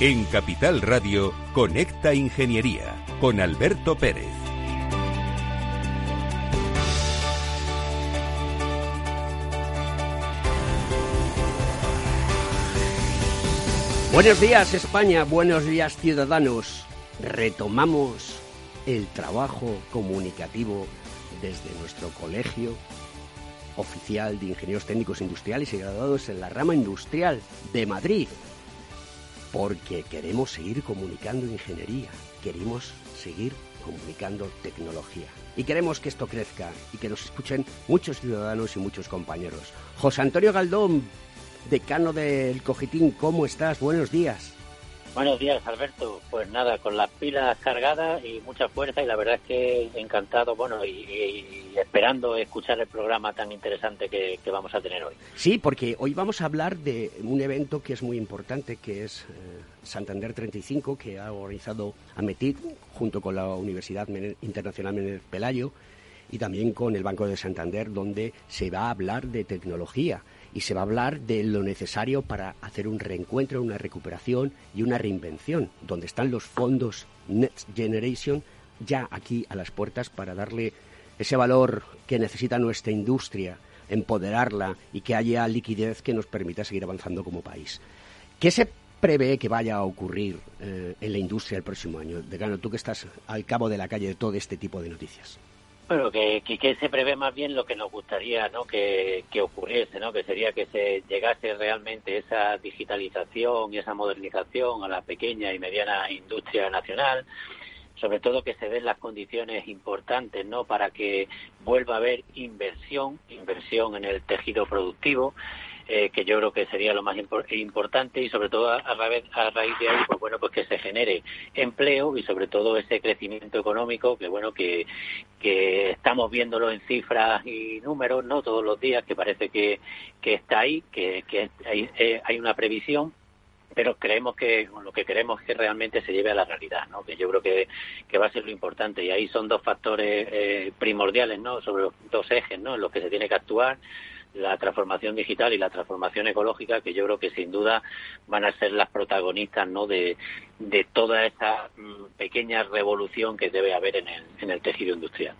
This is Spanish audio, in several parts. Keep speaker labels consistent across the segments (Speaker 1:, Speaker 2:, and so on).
Speaker 1: En Capital Radio, Conecta Ingeniería con Alberto Pérez.
Speaker 2: Buenos días España, buenos días ciudadanos. Retomamos el trabajo comunicativo desde nuestro colegio oficial de ingenieros técnicos industriales y graduados en la rama industrial de Madrid, porque queremos seguir comunicando ingeniería, queremos seguir comunicando tecnología. Y queremos que esto crezca y que nos escuchen muchos ciudadanos y muchos compañeros. José Antonio Galdón, decano del Cogitín, ¿cómo estás? Buenos días.
Speaker 3: Buenos días, Alberto. Pues nada, con las pilas cargadas y mucha fuerza y la verdad es que encantado, bueno, y, esperando escuchar el programa tan interesante que, vamos a tener hoy.
Speaker 2: Sí, porque hoy vamos a hablar de un evento que es muy importante, que es eh, Santander 35, que ha organizado Ametit junto con la Universidad Internacional Menéndez Pelayo y también con el Banco de Santander, donde se va a hablar de tecnología y se va a hablar de lo necesario para hacer un reencuentro, una recuperación y una reinvención, donde están los fondos Next Generation ya aquí a las puertas para darle ese valor que necesita nuestra industria, empoderarla y que haya liquidez que nos permita seguir avanzando como país. ¿Qué se prevé que vaya a ocurrir eh, en la industria el próximo año? Decano, tú que estás al cabo de la calle de todo este tipo de noticias.
Speaker 3: Bueno, que, que, se prevé más bien lo que nos gustaría ¿no? que, ocurriese, ¿no? que sería que se llegase realmente esa digitalización y esa modernización a la pequeña y mediana industria nacional, sobre todo que se den las condiciones importantes ¿no? para que vuelva a haber inversión, inversión en el tejido productivo, eh, que yo creo que sería lo más importante y sobre todo a, raíz, de ahí pues bueno pues que se genere empleo y sobre todo ese crecimiento económico que bueno que, que estamos viéndolo en cifras y números no todos los días que parece que, que está ahí que, que hay, eh, hay una previsión pero creemos que lo que queremos es que realmente se lleve a la realidad, ¿no? Que yo creo que, que va a ser lo importante y ahí son dos factores eh, primordiales, ¿no? Sobre los dos ejes, ¿no? En los que se tiene que actuar la transformación digital y la transformación ecológica, que yo creo que sin duda van a ser las protagonistas ¿no? de, toda esa mm, pequeña revolución que debe haber en el, en el tejido industrial.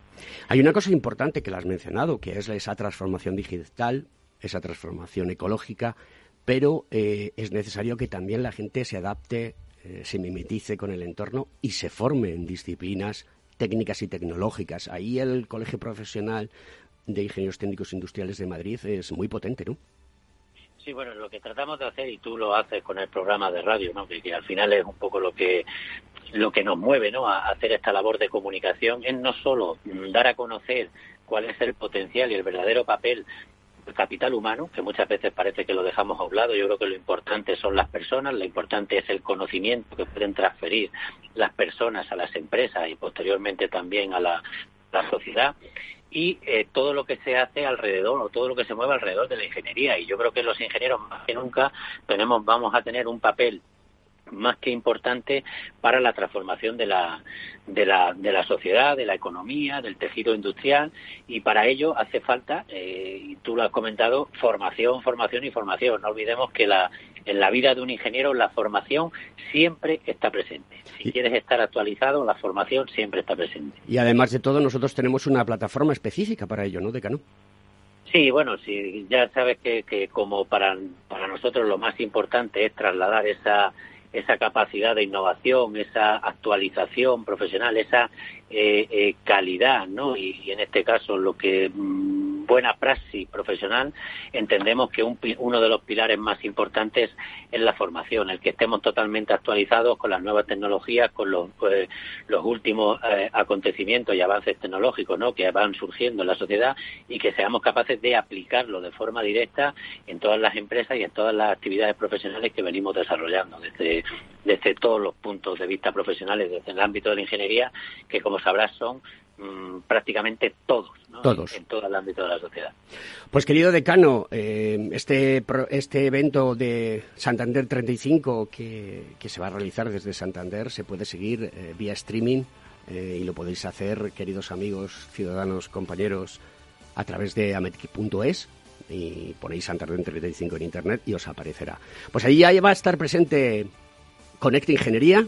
Speaker 2: Hay una cosa importante que la has mencionado, que es esa transformación digital, esa transformación ecológica, pero eh, es necesario que también la gente se adapte, eh, se mimetice con el entorno y se forme en disciplinas técnicas y tecnológicas. Ahí el colegio profesional de Ingenieros Técnicos Industriales de Madrid es muy potente, ¿no?
Speaker 3: Sí, bueno, lo que tratamos de hacer, y tú lo haces con el programa de radio, ¿no? que, al final es un poco lo que lo que nos mueve ¿no? a hacer esta labor de comunicación, es no solo dar a conocer cuál es el potencial y el verdadero papel del capital humano, que muchas veces parece que lo dejamos a un lado. Yo creo que lo importante son las personas, lo importante es el conocimiento que pueden transferir las personas a las empresas y posteriormente también a la sociedad y eh, todo lo que se hace alrededor o todo lo que se mueve alrededor de la ingeniería. Y yo creo que los ingenieros más que nunca tenemos vamos a tener un papel más que importante para la transformación de la, de la, de la sociedad, de la economía, del tejido industrial y para ello hace falta, eh, y tú lo has comentado, formación, formación y formación. No olvidemos que la, en la vida de un ingeniero la formación siempre está presente. Si quieres estar actualizado, la formación siempre está presente.
Speaker 2: Y además de todo, nosotros tenemos una plataforma específica para ello, ¿no, Decano?
Speaker 3: Sí, bueno, sí, ya sabes que, que como para, para nosotros lo más importante es trasladar esa esa capacidad de innovación, esa actualización profesional, esa eh, eh, calidad, ¿no? Y, en este caso lo que mm, buena praxis profesional, entendemos que uno de los pilares más importantes es la formación, el que estemos totalmente actualizados con las nuevas tecnologías, con los, eh, los últimos acontecimientos y avances tecnológicos, ¿no? Que van surgiendo en la sociedad y que seamos capaces de aplicarlo de forma directa en todas las empresas y en todas las actividades profesionales que venimos desarrollando desde, desde todos los puntos de vista profesionales, desde el ámbito de la ingeniería, que como sabrás son mm, prácticamente todos,
Speaker 2: todos.
Speaker 3: En, todo el ámbito de la sociedad.
Speaker 2: Pues querido decano, eh, este, este evento de Santander 35 que, que, se va a realizar desde Santander se puede seguir eh, vía streaming eh, y lo podéis hacer, queridos amigos, ciudadanos, compañeros, a través de ametic.es y ponéis Santander 35 en internet y os aparecerá. Pues ahí ya va a estar presente Conecta Ingeniería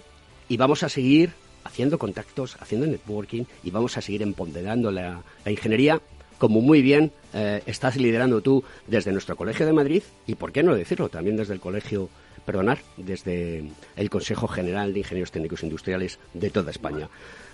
Speaker 2: y vamos a seguir haciendo contactos, haciendo networking y vamos a seguir empoderando la, ingeniería como muy bien eh, estás liderando tú desde nuestro Colegio de Madrid y, por qué no decirlo, también desde el Colegio, perdonar, desde el Consejo General de Ingenieros Técnicos Industriales de toda España.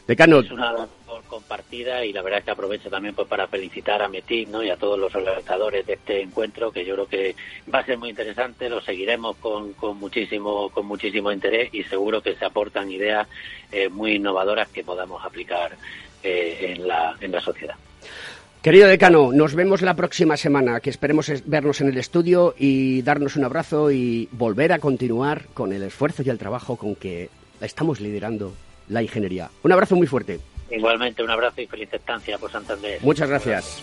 Speaker 3: Decano. Es una labor compartida y la verdad es que aprovecho también pues, para felicitar a Metic ¿no? y a todos los organizadores de este encuentro, que yo creo que va a ser muy interesante, lo seguiremos con, con, muchísimo, con muchísimo interés y seguro que se aportan ideas eh, muy innovadoras que podamos aplicar eh, en, la, en la sociedad.
Speaker 2: Querido decano, nos vemos la próxima semana, que esperemos vernos en el estudio y darnos un abrazo y volver a continuar con el esfuerzo y el trabajo con que estamos liderando la ingeniería. Un abrazo muy fuerte.
Speaker 3: Igualmente, un abrazo y feliz estancia por Santander.
Speaker 2: Muchas gracias.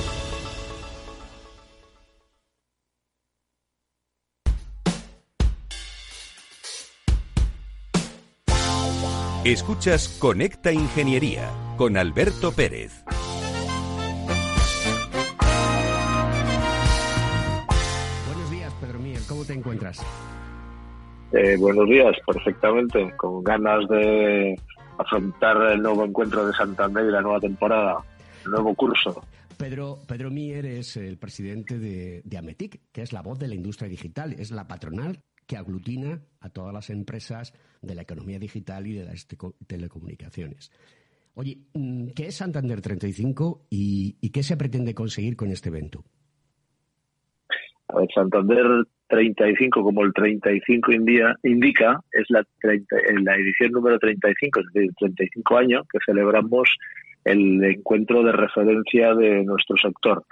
Speaker 1: Escuchas Conecta Ingeniería con Alberto Pérez.
Speaker 2: Buenos días, Pedro Mier, ¿cómo te encuentras?
Speaker 4: Eh, buenos días, perfectamente, con ganas de afrontar el nuevo encuentro de Santander y la nueva temporada, el nuevo curso.
Speaker 2: Pedro, Pedro Mier es el presidente de, de Ametic, que es la voz de la industria digital, es la patronal que aglutina a todas las empresas de la economía digital y de las telecomunicaciones. Oye, mm, ¿qué es Santander 35 y, qué se pretende conseguir con este evento?
Speaker 4: A ver, Santander 35, como el 35 indica, es la, la edición número 35, es decir, 35 años que celebramos el encuentro de referencia de nuestro sector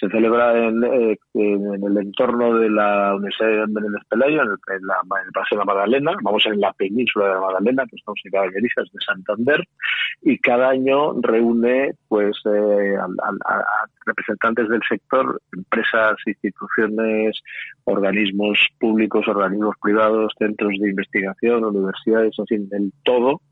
Speaker 4: se celebra eh, en, el entorno de la Universidad de Menéndez Pelayo, en el, en, la, en el Paseo de la Magdalena, vamos en la península de la Magdalena, que estamos en Caballerizas de Santander, y cada año reúne pues eh, a, a, representantes del sector, empresas, instituciones, organismos públicos, organismos privados, centros de investigación, universidades, en fin, del todo,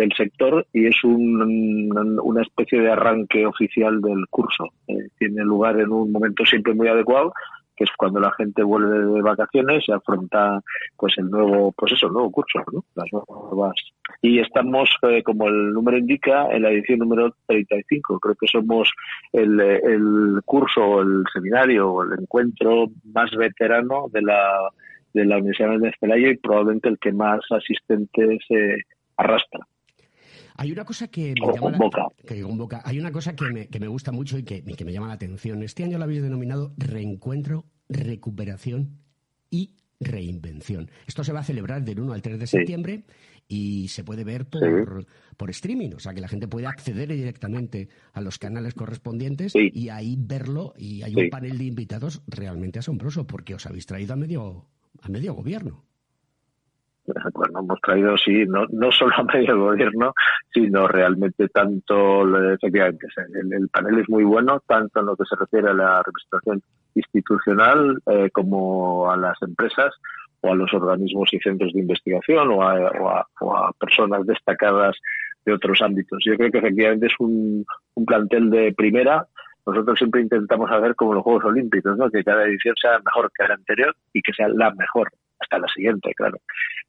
Speaker 4: del sector y es un, una especie de arranque oficial del curso. Eh, tiene lugar en un momento siempre muy adecuado que es cuando la gente vuelve de vacaciones y afronta pues el nuevo pues eso el nuevo curso ¿no? las nuevas y estamos eh, como el número indica en la edición número 35 creo que somos el, el curso el seminario el encuentro más veterano de la de la Universidad de Pelayo y probablemente el que más asistentes eh, arrastra
Speaker 2: hay una cosa que me llama La, Hay una cosa que me, que me gusta mucho y que, que, me llama la atención. Este año lo habéis denominado reencuentro, recuperación y reinvención. Esto se va a celebrar del 1 al 3 de septiembre y se puede ver por, por streaming, o sea que la gente puede acceder directamente a los canales correspondientes y ahí verlo y hay un panel de invitados realmente asombroso porque os habéis traído a medio a medio gobierno.
Speaker 4: Bueno, hemos traído, sí, no, no solo a medio gobierno, sino realmente tanto, efectivamente, el, panel es muy bueno, tanto en lo que se refiere a la representación institucional eh, como a las empresas o a los organismos y centros de investigación o a, o a, personas destacadas de otros ámbitos. Yo creo que efectivamente es un, un plantel de primera. Nosotros siempre intentamos hacer como los Juegos Olímpicos, ¿no? que cada edición sea mejor que la anterior y que sea la mejor hasta la siguiente, claro.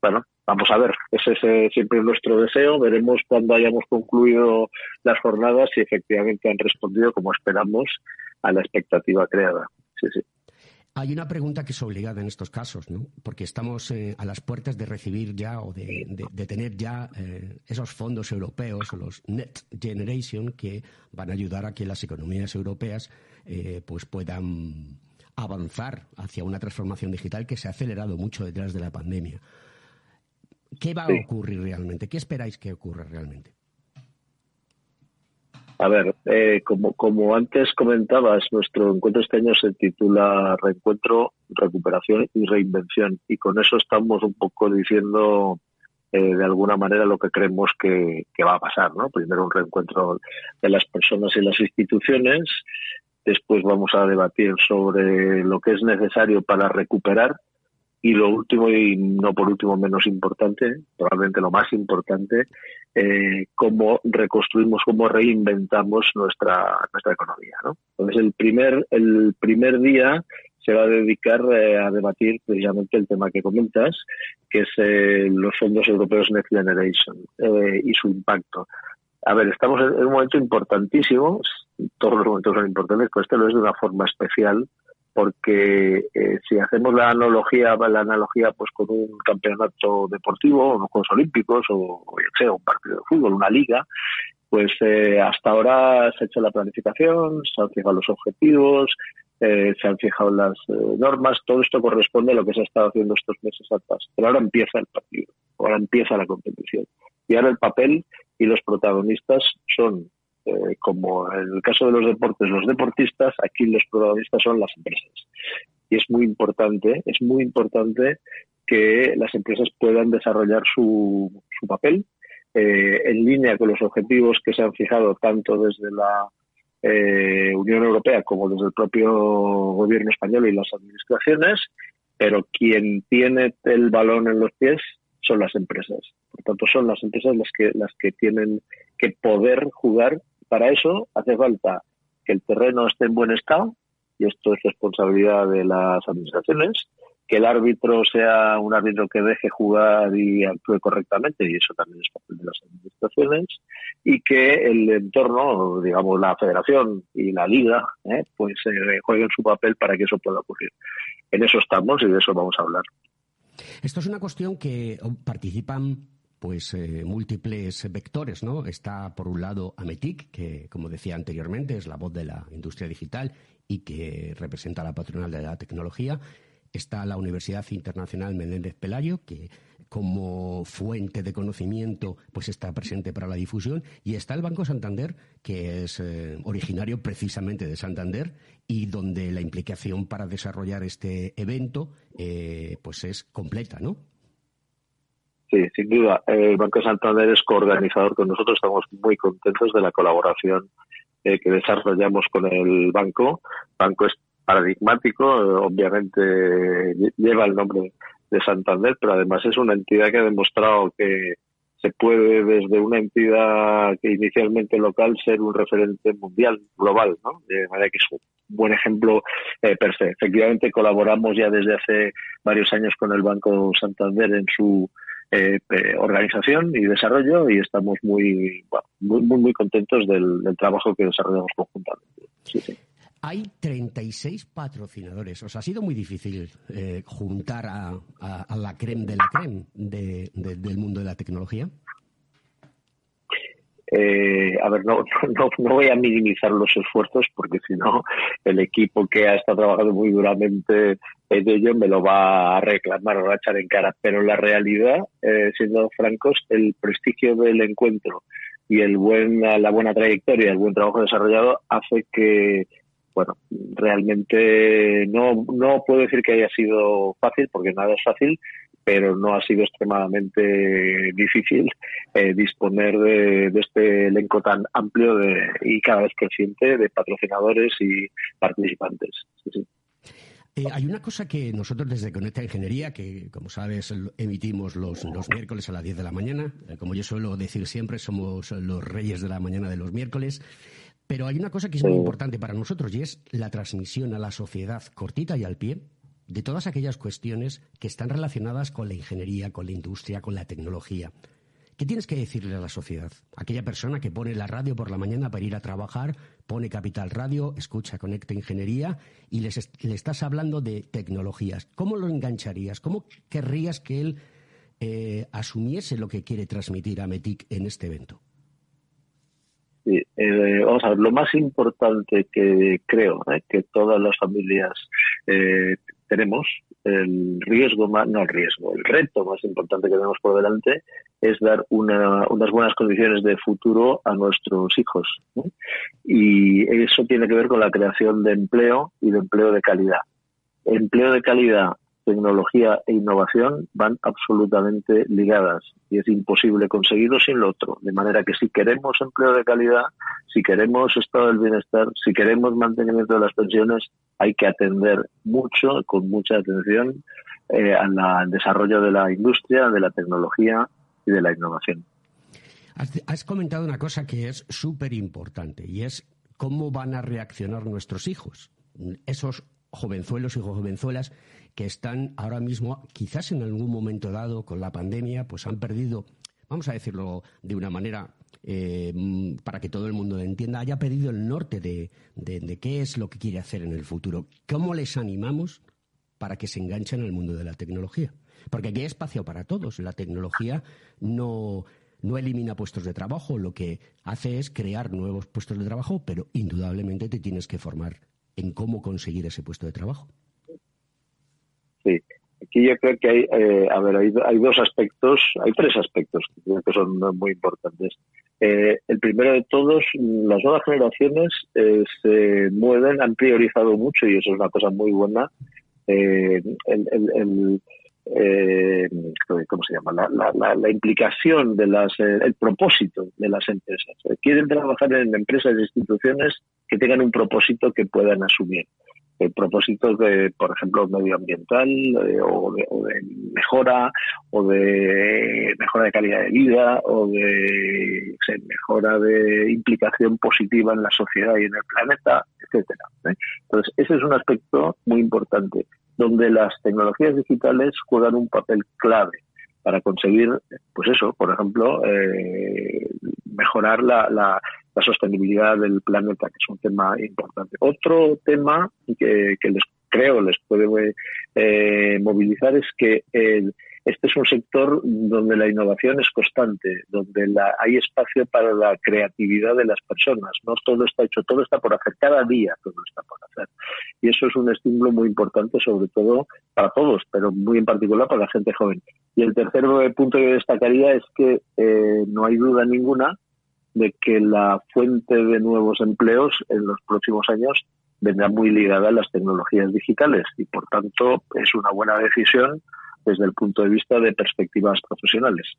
Speaker 4: Bueno, vamos a ver, ese es siempre nuestro deseo. Veremos cuando hayamos concluido las jornadas si efectivamente han respondido como esperamos a la expectativa creada. Sí, sí.
Speaker 2: Hay una pregunta que es obligada en estos casos, ¿no? Porque estamos eh, a las puertas de recibir ya o de, tener ya eh, esos fondos europeos los Net Generation que van a ayudar a que las economías europeas eh, pues puedan avanzar hacia una transformación digital que se ha acelerado mucho detrás de la pandemia. ¿Qué va a ocurrir realmente? ¿Qué esperáis que ocurra realmente?
Speaker 4: A ver, eh, como, como antes comentabas, nuestro encuentro este año se titula Reencuentro, Recuperación y Reinvención. Y con eso estamos un poco diciendo eh, de alguna manera lo que creemos que, que, va a pasar. ¿no? Primero un reencuentro de las personas y las instituciones. Después vamos a debatir sobre lo que es necesario para recuperar y lo último, y no por último menos importante, probablemente lo más importante, eh, cómo reconstruimos, cómo reinventamos nuestra, nuestra economía. ¿no? Entonces, el primer, el primer día se va a dedicar eh, a debatir precisamente el tema que comentas, que es eh, los fondos europeos Next Generation eh, y su impacto. A ver, estamos en un momento importantísimo, todos los momentos son importantes, pero este lo es de una forma especial porque eh, si hacemos la analogía, la analogía pues con un campeonato deportivo, unos Juegos Olímpicos o, sea, un partido de fútbol, una liga, pues eh, hasta ahora se ha hecho la planificación, se han fijado los objetivos, eh, se han fijado las normas, todo esto corresponde a lo que se ha estado haciendo estos meses atrás. Pero ahora empieza el partido, ahora empieza la competición. Y ahora el papel y los protagonistas son eh, como en el caso de los deportes, los deportistas, aquí los protagonistas son las empresas. Y es muy importante, es muy importante que las empresas puedan desarrollar su, su papel eh, en línea con los objetivos que se han fijado tanto desde la eh, Unión Europea como desde el propio gobierno español y las administraciones, pero quien tiene el balón en los pies son las empresas. Por tanto, son las empresas las que, las que tienen que poder jugar para eso hace falta que el terreno esté en buen estado, y esto es responsabilidad de las administraciones, que el árbitro sea un árbitro que deje jugar y actúe correctamente, y eso también es papel de las administraciones, y que el entorno, digamos, la federación y la liga, ¿eh? pues eh, jueguen su papel para que eso pueda ocurrir. En eso estamos y de eso vamos a hablar.
Speaker 2: Esto es una cuestión que participan pues eh, múltiples vectores, ¿no? Está por un lado Ametic, que como decía anteriormente es la voz de la industria digital y que representa a la patronal de la tecnología. Está la Universidad Internacional Menéndez Pelayo, que como fuente de conocimiento pues está presente para la difusión y está el Banco Santander que es eh, originario precisamente de Santander y donde la implicación para desarrollar este evento eh, pues es completa, ¿no?
Speaker 4: Sí, sin duda. El Banco Santander es coorganizador con nosotros. Estamos muy contentos de la colaboración eh, que desarrollamos con el banco. Banco es paradigmático, obviamente lleva el nombre de Santander, pero además es una entidad que ha demostrado que se puede desde una entidad inicialmente local ser un referente mundial, global, ¿no? De manera que es un buen ejemplo eh. Efectivamente colaboramos ya desde hace varios años con el Banco Santander en su eh, organización y desarrollo y estamos muy, muy, muy, contentos del, trabajo que desarrollamos conjuntamente.
Speaker 2: Hay 36 patrocinadores. ¿Os ha sido muy difícil eh, juntar a, la creme de la creme del mundo de la tecnología?
Speaker 4: Eh, a ver, no, voy a minimizar los esfuerzos porque si no, el equipo que ha estado trabajando muy duramente en ello me lo va a reclamar o a echar en cara. Pero la realidad, eh, siendo francos, el prestigio del encuentro y el buen, la buena trayectoria, el buen trabajo desarrollado hace que, bueno, realmente no, no puedo decir que haya sido fácil, porque nada es fácil, pero no ha sido extremadamente difícil eh, disponer de, este elenco tan amplio de, y cada vez creciente de patrocinadores y participantes.
Speaker 2: Eh, hay una cosa que nosotros desde Conecta Ingeniería, que como sabes emitimos los, los miércoles a las 10 de la mañana, eh, como yo suelo decir siempre, somos los reyes de la mañana de los miércoles, pero hay una cosa que es muy importante para nosotros y es la transmisión a la sociedad cortita y al pie de todas aquellas cuestiones que están relacionadas con la ingeniería, con la industria, con la tecnología. ¿Qué tienes que decirle a la sociedad? Aquella persona que pone la radio por la mañana para ir a trabajar, pone Capital Radio, escucha Conecta Ingeniería y le estás hablando de tecnologías. ¿Cómo lo engancharías? ¿Cómo querrías que él eh, asumiese lo que quiere transmitir a METIC en este evento?
Speaker 4: Eh, vamos a ver, lo más importante que creo eh, que todas las familias tenemos el riesgo más, no el riesgo, el reto más importante que tenemos por delante es dar unas buenas condiciones de futuro a nuestros hijos. Y eso tiene que ver con la creación de empleo y de empleo de calidad. Empleo de calidad tecnología e innovación van absolutamente ligadas y es imposible conseguirlo sin lo otro. De manera que si queremos empleo de calidad, si queremos estado del bienestar, si queremos mantenimiento de las pensiones, hay que atender mucho, con mucha atención, eh, al desarrollo de la industria, de la tecnología y de la innovación.
Speaker 2: has comentado una cosa que es súper importante y es cómo van a reaccionar nuestros hijos. Esos jovenzuelos y jovenzuelas que están ahora mismo, quizás en algún momento dado con la pandemia, pues han perdido, vamos a decirlo de una manera eh, para que todo el mundo entienda, haya perdido el norte de, de, qué es lo que quiere hacer en el futuro. ¿Cómo les animamos para que se enganchen al mundo de la tecnología? Porque aquí hay espacio para todos. La tecnología no, no elimina puestos de trabajo, lo que hace es crear nuevos puestos de trabajo, pero indudablemente te tienes que formar en cómo conseguir ese puesto de trabajo.
Speaker 4: Sí, aquí yo creo que hay, eh, a ver, hay, hay, dos aspectos, hay tres aspectos que creo que son muy importantes. Eh, el primero de todos, las nuevas generaciones eh, se mueven, han priorizado mucho y eso es una cosa muy buena. el, el, ¿cómo se llama? La, implicación de las, el propósito de las empresas. Quieren trabajar en empresas e instituciones que tengan un propósito que puedan asumir propósitos de, por ejemplo, medioambiental eh, o, de, mejora o de mejora de calidad de vida o de mejora de implicación positiva en la sociedad y en el planeta, etcétera. ¿eh? Entonces, ese es un aspecto muy importante donde las tecnologías digitales juegan un papel clave para conseguir, pues eso, por ejemplo, eh, mejorar la, la, la sostenibilidad del planeta, que es un tema importante. Otro tema que, que les creo les puede eh, movilizar es que este es un sector donde la innovación es constante, donde la, hay espacio para la creatividad de las personas. No todo está hecho, todo está por hacer, cada día todo está por hacer. Y eso es un estímulo muy importante, sobre todo para todos, pero muy en particular para la gente joven. Y el tercer punto que destacaría es que eh, no hay duda ninguna de que la fuente de nuevos empleos en los próximos años vendrá muy ligada a las tecnologías digitales y por tanto es una buena decisión desde el punto de vista de perspectivas profesionales.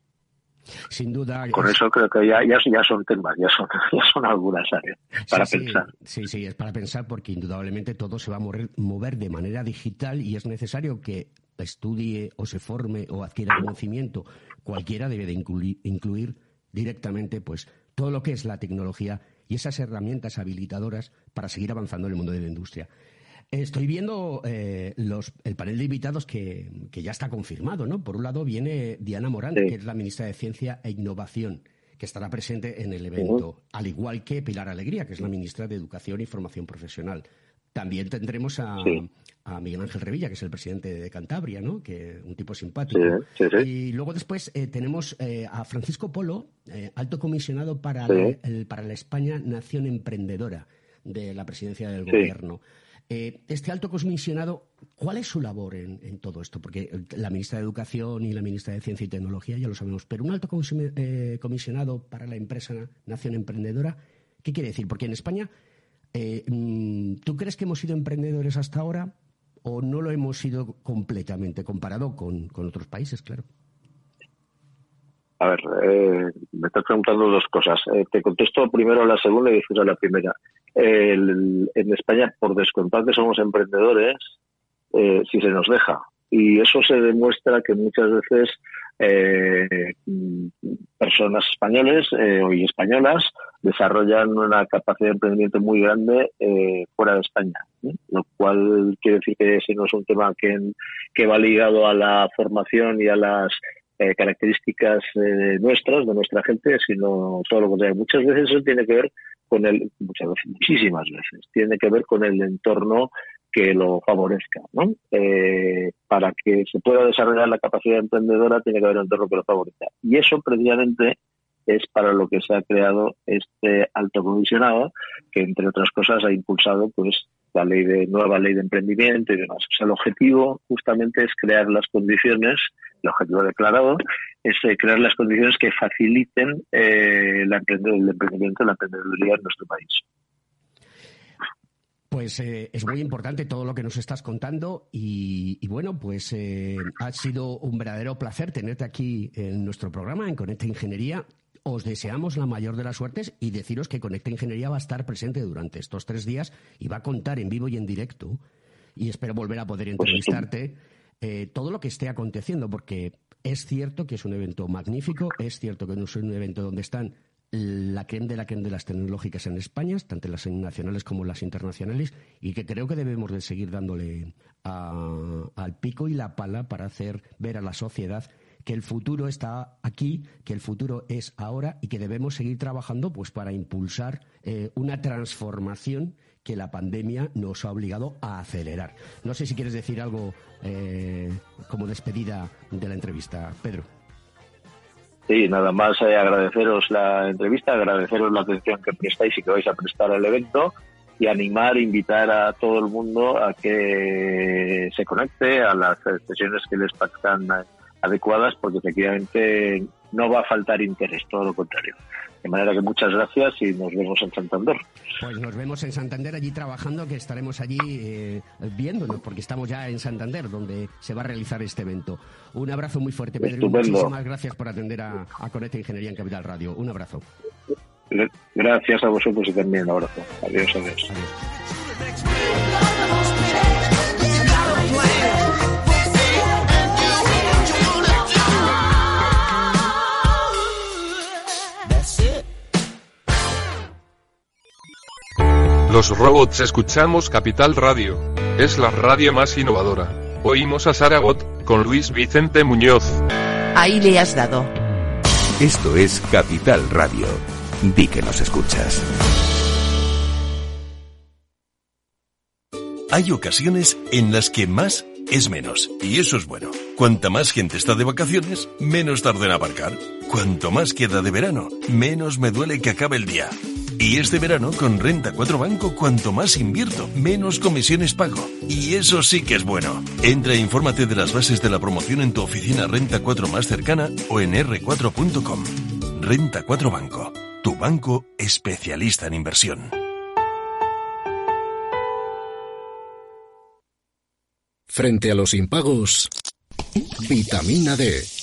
Speaker 2: Sin duda.
Speaker 4: Con eso creo que ya, ya, son temas, ya son, ya son algunas áreas para pensar.
Speaker 2: Sí, sí, es para pensar porque indudablemente todo se va a mover, mover de manera digital y es necesario que estudie o se forme o adquiera conocimiento. Cualquiera debe de incluir, incluir directamente pues todo lo que es la tecnología y esas herramientas habilitadoras para seguir avanzando en el mundo de la industria. Estoy viendo eh, el panel de invitados que, ya está confirmado, ¿no? Por un lado viene Diana Morán, que es la ministra de Ciencia e Innovación, que estará presente en el evento, al igual que Pilar Alegría, que es la ministra de Educación y Formación Profesional. También tendremos a, Miguel Ángel Revilla, que es el presidente de Cantabria, ¿no? Que un tipo simpático. y luego después eh, tenemos eh, a Francisco Polo, eh, alto comisionado para, para la España Nación Emprendedora de la presidencia del gobierno. este alto comisionado, ¿cuál es su labor en, todo esto? Porque la ministra de Educación y la ministra de Ciencia y Tecnología ya lo sabemos, pero un alto comisionado para la empresa Nación Emprendedora, ¿qué quiere decir? Porque en España eh, mm, ¿Tú crees que hemos sido emprendedores hasta ahora o no lo hemos sido completamente comparado con, otros países, claro?
Speaker 4: A ver, eh, me estás preguntando dos cosas. Eh, te contesto primero la segunda y después a la primera. en España, por descontarte, somos emprendedores eh, si se nos deja. Y eso se demuestra que muchas veces eh, personas españoles eh, y españolas desarrollan una capacidad de emprendimiento muy grande eh, fuera de España, lo cual quiere decir que ese no es un tema que, que va ligado a la formación y a las eh, características nuestras, de nuestra gente, sino todo lo contrario. Muchas veces eso tiene que ver con el, muchas veces, muchísimas veces, tiene que ver con el entorno que lo favorezca. ¿no? Eh, para que se pueda desarrollar la capacidad emprendedora tiene que haber un entorno que lo favorezca. Y eso precisamente es para lo que se ha creado este alto comisionado, que entre otras cosas ha impulsado pues la ley de nueva ley de emprendimiento y demás. O sea, el objetivo justamente es crear las condiciones, el objetivo declarado es eh, crear las condiciones que faciliten eh, el emprendimiento la emprendeduría en nuestro país.
Speaker 2: Pues eh, es muy importante todo lo que nos estás contando y, bueno, pues eh, ha sido un verdadero placer tenerte aquí en nuestro programa, en Conecta Ingeniería. Os deseamos la mayor de las suertes y deciros que Conecta Ingeniería va a estar presente durante estos tres días y va a contar en vivo y en directo. Y espero volver a poder pues entrevistarte eh, todo lo que esté aconteciendo, porque es cierto que es un evento magnífico, es cierto que no es un evento donde están la creme de la creme de las tecnológicas en España, tanto las nacionales como las internacionales, y que creo que debemos de seguir dándole al pico y la pala para hacer ver a la sociedad que el futuro está aquí, que el futuro es ahora y que debemos seguir trabajando pues para impulsar eh, una transformación que la pandemia nos ha obligado a acelerar. No sé si quieres decir algo eh, como despedida de la entrevista, Pedro.
Speaker 4: Sí, nada más eh, agradeceros la entrevista, agradeceros la atención que prestáis y que vais a prestar al evento y animar, invitar a todo el mundo a que se conecte a las sesiones que les parezcan adecuadas porque efectivamente no va a faltar interés, todo lo contrario. De manera que muchas gracias y nos vemos en Santander.
Speaker 2: Pues nos vemos en Santander allí trabajando, que estaremos allí eh, viéndonos, porque estamos ya en Santander, donde se va a realizar este evento. Un abrazo muy fuerte, Pedro. Muchísimas gracias por atender a, a Conecta Ingeniería en Capital Radio. Un abrazo.
Speaker 4: Gracias a vosotros y también un abrazo. adiós. adiós.
Speaker 5: Los robots escuchamos Capital Radio. Es la radio más innovadora. Oímos a Saragot, con Luis Vicente Muñoz.
Speaker 6: Ahí le has dado.
Speaker 1: Esto es Capital Radio. Di que nos escuchas.
Speaker 7: Hay ocasiones en las que más es menos. Y eso es bueno. Cuanta más gente está de vacaciones, menos tarda en aparcar. Cuanto más queda de verano, menos me duele que acabe el día. Y este verano con Renta 4 Banco, cuanto más invierto, menos comisiones pago. Y eso sí que es bueno. Entra e infórmate de las bases de la promoción en tu oficina Renta 4 más cercana o en r4.com. Renta 4 Banco, tu banco especialista en inversión.
Speaker 8: Frente a los impagos, vitamina D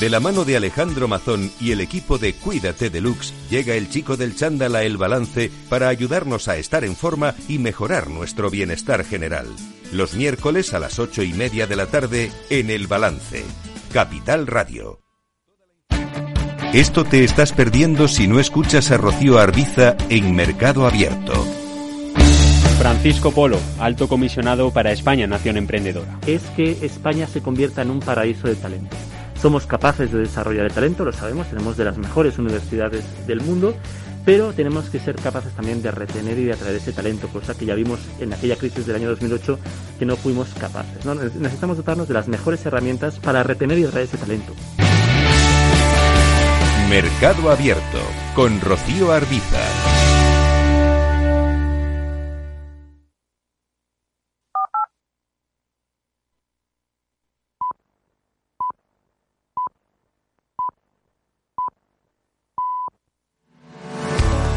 Speaker 1: de la mano de Alejandro Mazón y el equipo de Cuídate Deluxe, llega el chico del chándal a El Balance para ayudarnos a estar en forma y mejorar nuestro bienestar general. Los miércoles a las ocho y media de la tarde en El Balance. Capital Radio. Esto te estás perdiendo si no escuchas a Rocío Arbiza en Mercado Abierto.
Speaker 9: Francisco Polo, alto comisionado para España Nación Emprendedora.
Speaker 10: Es que España se convierta en un paraíso de talento somos capaces de desarrollar el talento, lo sabemos, tenemos de las mejores universidades del mundo, pero tenemos que ser capaces también de retener y de atraer ese talento, cosa que ya vimos en aquella crisis del año 2008 que no fuimos capaces. Necesitamos dotarnos de las mejores herramientas para retener y atraer ese talento.
Speaker 1: Mercado Abierto con Rocío Arbiza.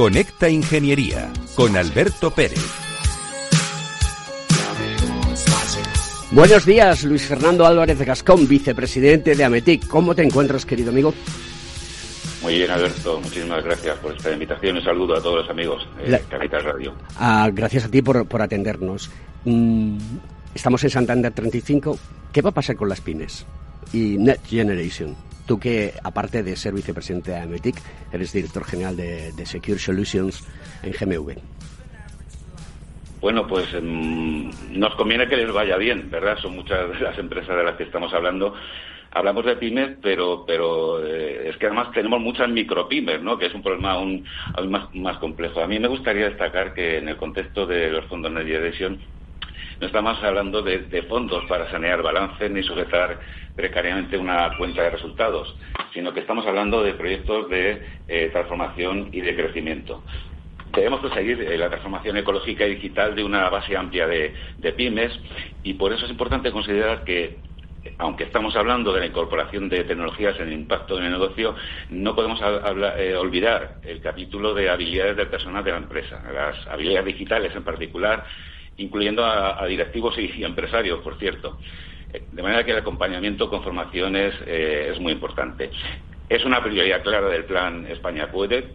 Speaker 1: Conecta Ingeniería con Alberto Pérez.
Speaker 2: Buenos días, Luis Fernando Álvarez Gascón, vicepresidente de Ametic. ¿Cómo te encuentras, querido amigo?
Speaker 11: Muy bien, Alberto. Muchísimas gracias por esta invitación. Un saludo a todos los amigos de La... Radio.
Speaker 2: Ah, gracias a ti por, atendernos. Mm, estamos en Santander 35. ¿Qué va a pasar con las pymes? Y Net Generation. Tú que, aparte de ser vicepresidente de Ametic, eres director general de, Secure Solutions en GMV.
Speaker 11: Bueno, pues em, nos conviene que les vaya bien, ¿verdad? Son muchas de las empresas de las que estamos hablando hablamos de pymes, pero, pero eh, es que además tenemos muchas micropymes, ¿no? que es un problema aún, más, complejo. A mí me gustaría destacar que en el contexto de los fondos de Generation no estamos hablando de, fondos para sanear balances ni sujetar precariamente una cuenta de resultados, sino que estamos hablando de proyectos de eh, transformación y de crecimiento. Debemos conseguir eh, la transformación ecológica y digital de una base amplia de pymes y por eso es importante considerar que aunque estamos hablando de la incorporación de tecnologías en el impacto en el negocio, no podemos eh, olvidar el capítulo de habilidades del personal de la empresa, las habilidades digitales en particular, incluyendo a, directivos y, empresarios, por cierto. Eh, de manera que el acompañamiento con formaciones eh, es muy importante. Es una prioridad clara del plan España Puede,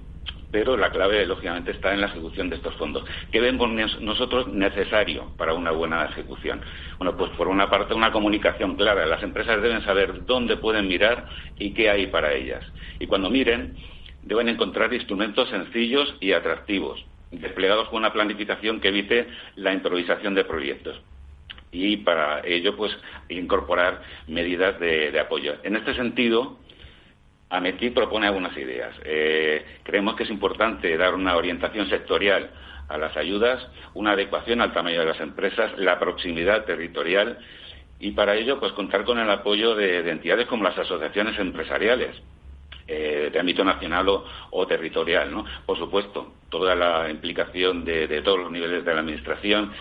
Speaker 11: pero la clave, lógicamente, está en la ejecución de estos fondos. ¿Qué vemos nosotros necesario para una buena ejecución? Bueno, pues por una parte, una comunicación clara. Las empresas deben saber dónde pueden mirar y qué hay para ellas. Y cuando miren, deben encontrar instrumentos sencillos y atractivos, desplegados con una planificación que evite la improvisación de proyectos y para ello pues incorporar medidas de apoyo. En este sentido, AMETI propone algunas ideas. Eh, creemos que es importante dar una orientación sectorial a las ayudas, una adecuación al tamaño de las empresas, la proximidad territorial y para ello pues contar con el apoyo de, entidades como las asociaciones empresariales. Eh, de ámbito nacional o, territorial, ¿no? Por supuesto, toda la implicación de, todos los niveles de la Administración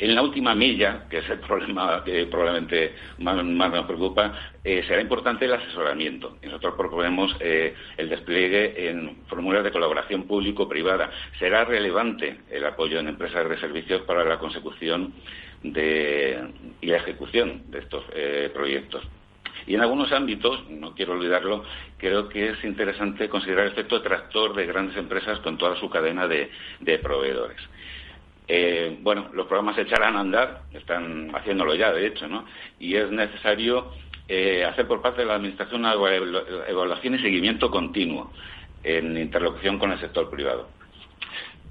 Speaker 11: en la última milla, que es el problema que probablemente más, nos preocupa, eh, será importante el asesoramiento. Nosotros proponemos eh, el despliegue en fórmulas de colaboración público-privada. Será relevante el apoyo en empresas de servicios para la consecución de, y la ejecución de estos eh, proyectos. Y en algunos ámbitos, no quiero olvidarlo, creo que es interesante considerar el efecto tractor de grandes empresas con toda su cadena de proveedores. Eh, bueno, los programas se echarán a andar, están haciéndolo ya, de hecho, ¿no? Y es necesario eh, hacer por parte de la Administración una evaluación y seguimiento continuo en interlocución con el sector privado.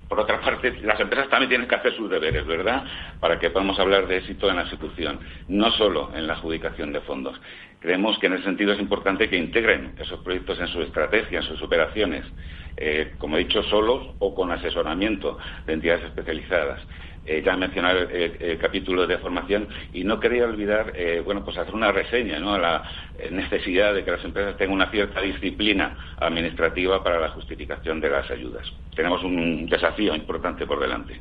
Speaker 11: Por otra parte, las empresas también tienen que hacer sus deberes, ¿verdad? Para que podamos hablar de éxito en la ejecución, no solo en la adjudicación de fondos. Creemos que en ese sentido es importante que integren esos proyectos en su estrategia, en sus operaciones, eh, como he dicho, solos o con asesoramiento de entidades especializadas. Eh, ya mencionar el, capítulo de formación y no quería olvidar, eh, bueno, pues hacer una reseña. A la necesidad de que las empresas tengan una cierta disciplina administrativa para la justificación de las ayudas. Tenemos un desafío importante por delante.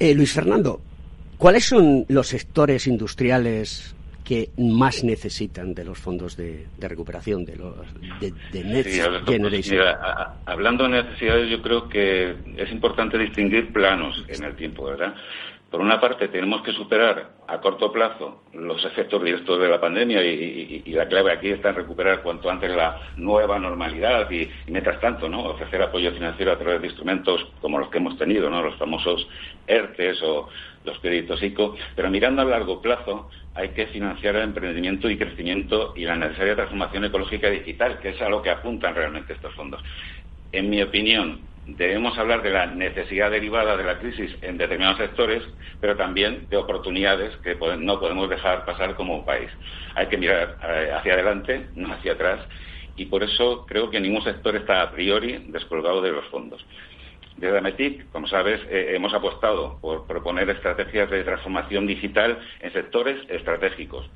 Speaker 2: Luis Fernando, ¿cuáles son los sectores industriales que más necesitan de los fondos de, recuperación, de los de, Next Generation.
Speaker 11: hablando de necesidades, yo creo que es importante distinguir planos en el tiempo, ¿verdad? Por una parte, tenemos que superar a corto plazo los efectos directos de la pandemia y, la clave aquí está en recuperar cuanto antes la nueva normalidad y, mientras tanto, ¿no? Ofrecer apoyo financiero a través de instrumentos como los que hemos tenido, ¿no? Los famosos ERTES o los créditos ICO. Pero mirando a largo plazo, hay que financiar el emprendimiento y crecimiento y la necesaria transformación ecológica y digital, que es a lo que apuntan realmente estos fondos. En mi opinión, debemos hablar de la necesidad derivada de la crisis en determinados sectores, pero también de oportunidades que no podemos dejar pasar como país. Hay que mirar eh, hacia adelante, no hacia atrás, y por eso creo que ningún sector está a priori descolgado de los fondos. Desde AMETIC, como sabes, eh, hemos apostado por proponer estrategias de transformación digital en sectores estratégicos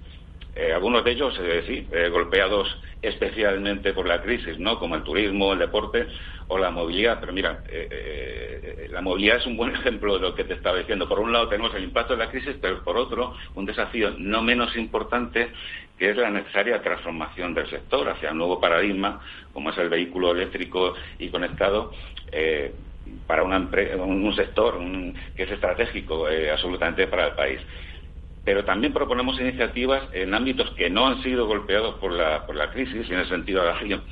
Speaker 11: eh, algunos de ellos, eh, sí, eh, golpeados especialmente por la crisis, ¿no? Como el turismo, el deporte o la movilidad. Pero mira, la movilidad es un buen ejemplo de lo que te estaba diciendo. Por un lado tenemos el impacto de la crisis, pero por otro, un desafío no menos importante que es la necesaria transformación del sector hacia un nuevo paradigma, como es el vehículo eléctrico y conectado. para una un sector que es estratégico absolutamente para el país pero también proponemos iniciativas en ámbitos que no han sido golpeados por la, por la crisis, y en ese sentido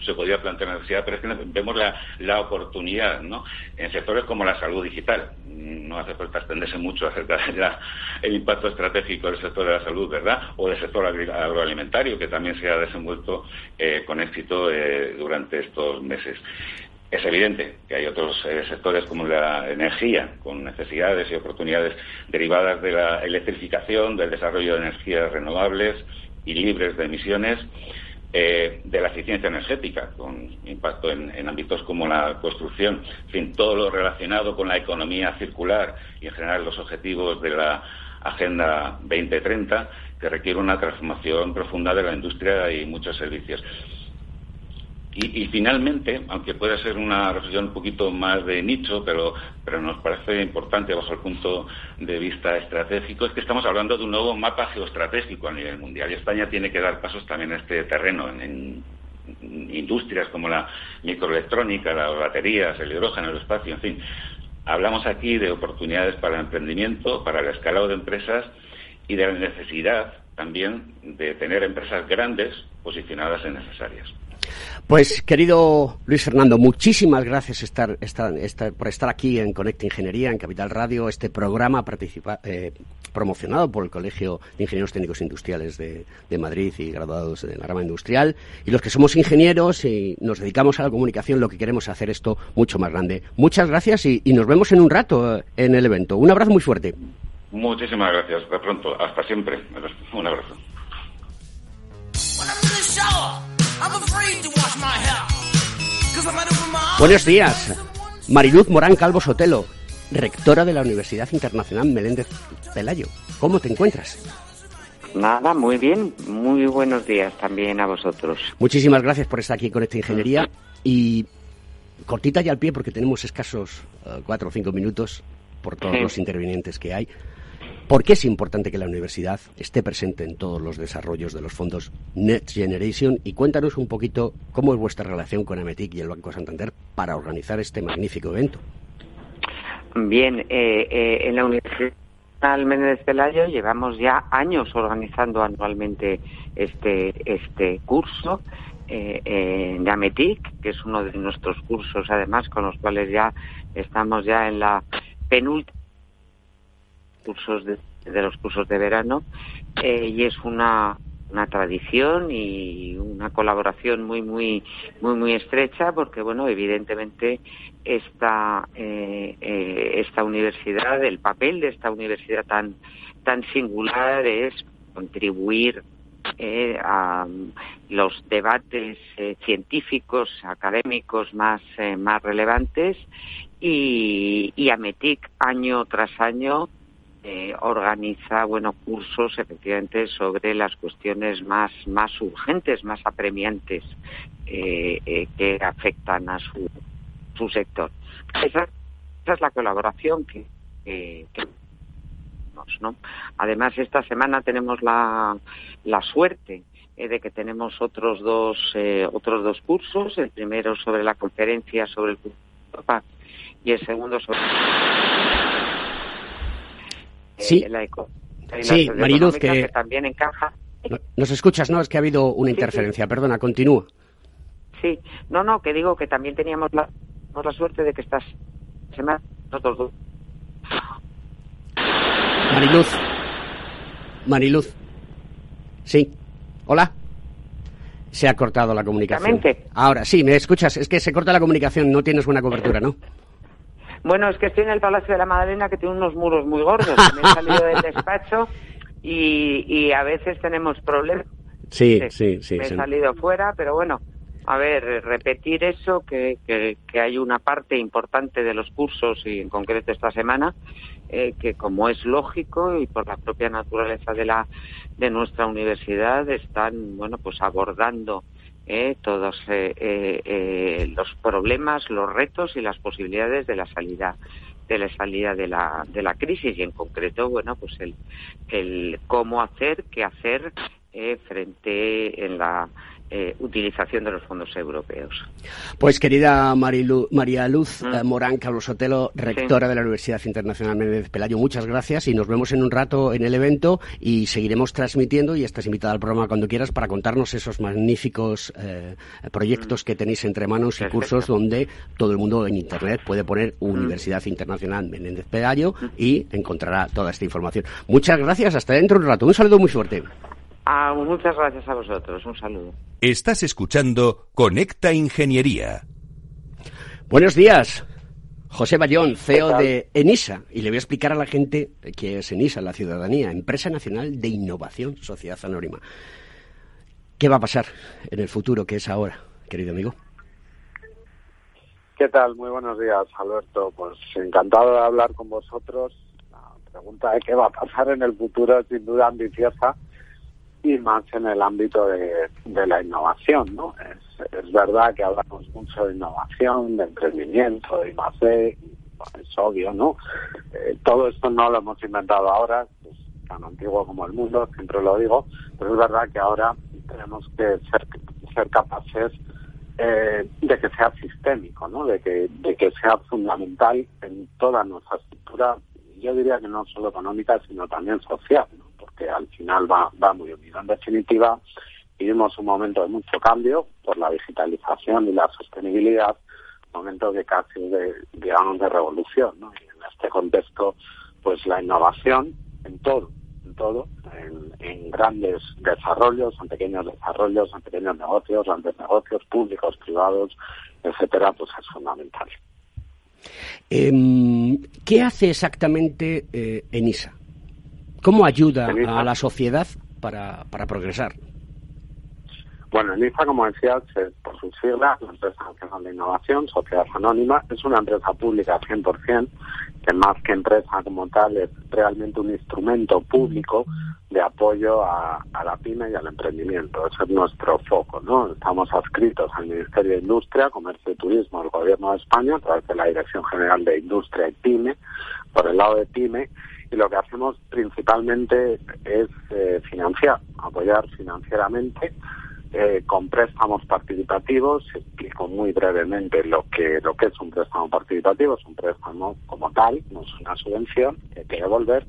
Speaker 11: se podría plantear la necesidad, pero es que vemos la, la oportunidad ¿no? en sectores como la salud digital. No hace falta extenderse mucho acerca del impacto estratégico del sector de la salud, ¿verdad? O del sector agroalimentario, que también se ha desenvuelto eh, con éxito eh, durante estos meses. Es evidente que hay otros eh, sectores como la energía, con necesidades y oportunidades derivadas de la electrificación, del desarrollo de energías renovables y libres de emisiones, eh, de la eficiencia energética, con impacto en, ámbitos como la construcción, en fin, todo lo relacionado con la economía circular y en general los objetivos de la Agenda 2030, que requiere una transformación profunda de la industria y muchos servicios. Y, finalmente, aunque pueda ser una reflexión un poquito más de nicho, pero, pero nos parece importante bajo el punto de vista estratégico, es que estamos hablando de un nuevo mapa geoestratégico a nivel mundial. Y España tiene que dar pasos también en este terreno, en, industrias como la microelectrónica, las baterías, el hidrógeno, el espacio, en fin. Hablamos aquí de oportunidades para el emprendimiento, para el escalado de empresas y de la necesidad también de tener empresas grandes posicionadas en necesarias.
Speaker 2: Pues, querido Luis Fernando, muchísimas gracias estar, por estar aquí en Conecta Ingeniería, en Capital Radio, este programa eh, promocionado por el Colegio de Ingenieros Técnicos Industriales de, Madrid y graduados de la rama industrial. Y los que somos ingenieros y nos dedicamos a la comunicación, lo que queremos es hacer esto mucho más grande. Muchas gracias y, nos vemos en un rato eh, en el evento. Un abrazo muy fuerte.
Speaker 11: Muchísimas gracias. Hasta pronto. Hasta siempre. Un abrazo.
Speaker 2: Buenos días. Mariluz Morán Calvo Sotelo, rectora de la Universidad Internacional Meléndez Pelayo. ¿Cómo te encuentras?
Speaker 12: Nada, muy bien. Muy buenos días también a vosotros.
Speaker 2: Muchísimas gracias por estar aquí con esta ingeniería. Y cortita ya al pie, porque tenemos escasos eh, cuatro o cinco minutos por todos los intervinientes que hay. ¿Por qué es importante que la universidad esté presente en todos los desarrollos de los fondos Next Generation? Y cuéntanos un poquito cómo es vuestra relación con Ametic y el Banco Santander para organizar este magnífico evento.
Speaker 12: Bien, eh, eh, en la Universidad Méndez Pelayo llevamos ya años organizando anualmente este, este curso eh, de Ametic, que es uno de nuestros cursos, además, con los cuales ya estamos ya en la penúltima cursos de, los cursos de verano eh, y es una una tradición y una colaboración muy muy muy muy estrecha porque bueno evidentemente esta eh, eh, esta universidad el papel de esta universidad tan tan singular es contribuir a los debates científicos académicos más más relevantes y, y METIC año tras año eh, organiza bueno cursos efectivamente sobre las cuestiones más más urgentes más apremiantes eh, eh, que afectan a su su sector esa, es la colaboración que, ¿no? además esta semana tenemos la, la suerte de que tenemos otros dos otros dos cursos el primero sobre la conferencia sobre el y el segundo sobre
Speaker 2: Sí, sí Mariluz, que...
Speaker 12: también encaja.
Speaker 2: Nos escuchas, ¿no? Es que ha habido una interferencia. Perdona, continúa.
Speaker 12: Sí, no, no, que digo que también teníamos la, la suerte de que estas semanas nosotros dos.
Speaker 2: Mariluz. Mariluz. Sí. Hola. Se ha cortado la comunicación. Ahora sí, me escuchas. Es que se corta la comunicación. No tienes buena cobertura, ¿no?
Speaker 12: Bueno, es que estoy en el Palacio de la Madalena que tiene unos muros muy gordos. Me he salido del despacho y, y a veces tenemos problemas.
Speaker 2: Sí, sí, sí.
Speaker 12: Me he
Speaker 2: sí.
Speaker 12: salido fuera, pero bueno, a ver, repetir eso, que, que, que hay una parte importante de los cursos y en concreto esta semana, eh, que como es lógico y por la propia naturaleza de la de nuestra universidad están, bueno, pues abordando eh, todos eh, eh, eh, los problemas, los retos y las posibilidades de la salida de la salida de la, de la crisis. Y en concreto, bueno, pues el, el cómo hacer, qué hacer eh, frente en la eh, utilización de los fondos europeos.
Speaker 2: Pues querida Marilu- María Luz eh, Morán Carlos Sotelo, rectora de la Universidad Internacional Méndez Pelayo, muchas gracias y nos vemos en un rato en el evento y seguiremos transmitiendo y estás invitada al programa cuando quieras para contarnos esos magníficos eh, proyectos que tenéis entre manos y cursos donde todo el mundo en Internet puede poner Universidad Internacional Méndez Pelayo y encontrará toda esta información. Muchas gracias, hasta dentro de un rato. Un saludo muy fuerte.
Speaker 12: Ah, muchas gracias a vosotros. Un saludo.
Speaker 1: Estás escuchando Conecta Ingeniería.
Speaker 2: Buenos días. José Bayón, CEO de ENISA, y le voy a explicar a la gente qué es ENISA, la ciudadanía, Empresa Nacional de Innovación, Sociedad Anónima. ¿Qué va a pasar en el futuro, que es ahora, querido amigo?
Speaker 13: ¿Qué tal? Muy buenos días, Alberto. Pues encantado de hablar con vosotros. La pregunta de qué va a pasar en el futuro es sin duda ambiciosa y más en el ámbito de, la innovación, ¿no? Es, verdad que hablamos mucho de innovación, de emprendimiento, de bueno, es obvio, ¿no? Eh, todo esto no lo hemos inventado ahora, es tan antiguo como el mundo, siempre lo digo, pero es verdad que ahora tenemos que ser, ser capaces eh, de que sea sistémico, ¿no? de, que, de que sea fundamental en toda nuestra estructura, yo diría que no solo económica, sino también social, ¿no? Porque al final va, va muy unido. En definitiva, vivimos un momento de mucho cambio por la digitalización y la sostenibilidad, momento que casi de, digamos, de revolución. Y en este contexto, pues la innovación en todo, en todo, en, grandes desarrollos, en pequeños desarrollos, en pequeños negocios, grandes negocios públicos, privados, etcétera, pues es fundamental.
Speaker 2: Em, ¿Qué hace exactamente eh, ENISA? ¿Cómo ayuda a la sociedad para, para progresar?
Speaker 13: Bueno, ENISA, como decías, es, por sus siglas, la Empresa Nacional de Innovación, Sociedad Anónima, es una empresa pública 100%, que más que empresa como tal es realmente un instrumento público de apoyo a, a la pyme y al emprendimiento. Ese es nuestro foco, ¿no? Estamos adscritos al Ministerio de Industria, Comercio y Turismo del Gobierno de España, a través de la Dirección General de Industria y Pyme, por el lado de Pyme, y lo que hacemos principalmente es eh, financiar, apoyar financieramente eh, con préstamos participativos. Explico muy brevemente lo que lo que es un préstamo participativo. Es un préstamo como tal, no es una subvención que hay que devolver,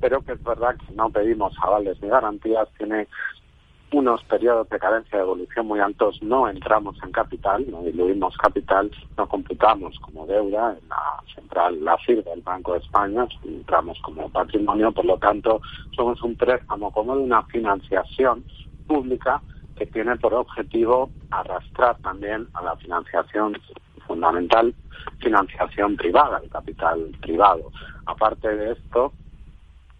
Speaker 13: pero que es verdad que no pedimos avales ni garantías. Tiene unos periodos de carencia de evolución muy altos. No entramos en capital, no diluimos capital, no computamos como deuda en la central, la FIR del Banco de España, entramos como patrimonio. Por lo tanto, somos un préstamo como de una financiación pública que tiene por objetivo arrastrar también a la financiación fundamental, financiación privada, el capital privado. Aparte de esto,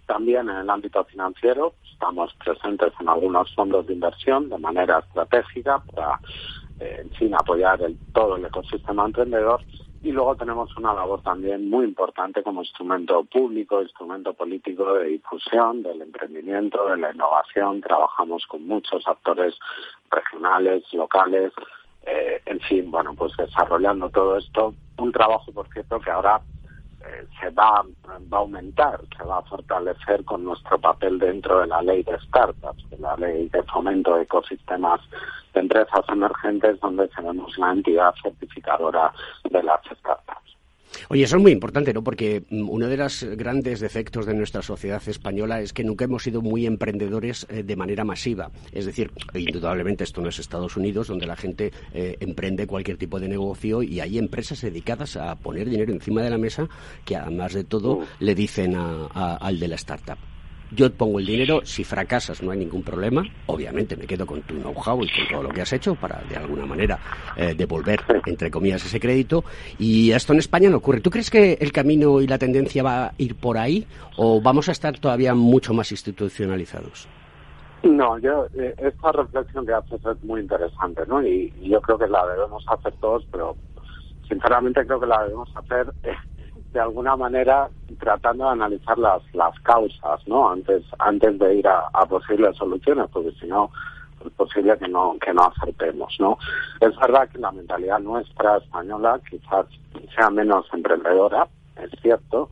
Speaker 13: también en el ámbito financiero estamos presentes en algunos fondos de inversión de manera estratégica para, eh, en fin, apoyar el, todo el ecosistema emprendedor y luego tenemos una labor también muy importante como instrumento público, instrumento político de difusión del emprendimiento, de la innovación. Trabajamos con muchos actores regionales, locales, eh, en fin, bueno, pues desarrollando todo esto. Un trabajo, por cierto, que ahora eh, se va, va a aumentar, se va a fortalecer con nuestro papel dentro de la ley de startups, de la ley de fomento de ecosistemas de empresas emergentes, donde tenemos la entidad certificadora de las startups.
Speaker 2: Oye, eso es muy importante, ¿no? Porque mm, uno de los grandes defectos de nuestra sociedad española es que nunca hemos sido muy emprendedores eh, de manera masiva. Es decir, indudablemente esto no es Estados Unidos, donde la gente eh, emprende cualquier tipo de negocio y hay empresas dedicadas a poner dinero encima de la mesa que además de todo le dicen a- a- al de la startup. Yo pongo el dinero, si fracasas no hay ningún problema, obviamente me quedo con tu know-how y con todo lo que has hecho para de alguna manera eh, devolver, entre comillas, ese crédito. Y esto en España no ocurre. ¿Tú crees que el camino y la tendencia va a ir por ahí o vamos a estar todavía mucho más institucionalizados?
Speaker 13: No, yo, eh, esta reflexión que haces es muy interesante, ¿no? Y, yo creo que la debemos hacer todos, pero sinceramente creo que la debemos hacer eh, de alguna manera tratando de analizar las, las causas, ¿no? Antes, antes de ir a, posibles soluciones, porque si no, es posible que no, que no acertemos, ¿no? Es verdad que la mentalidad nuestra española quizás sea menos emprendedora, es cierto,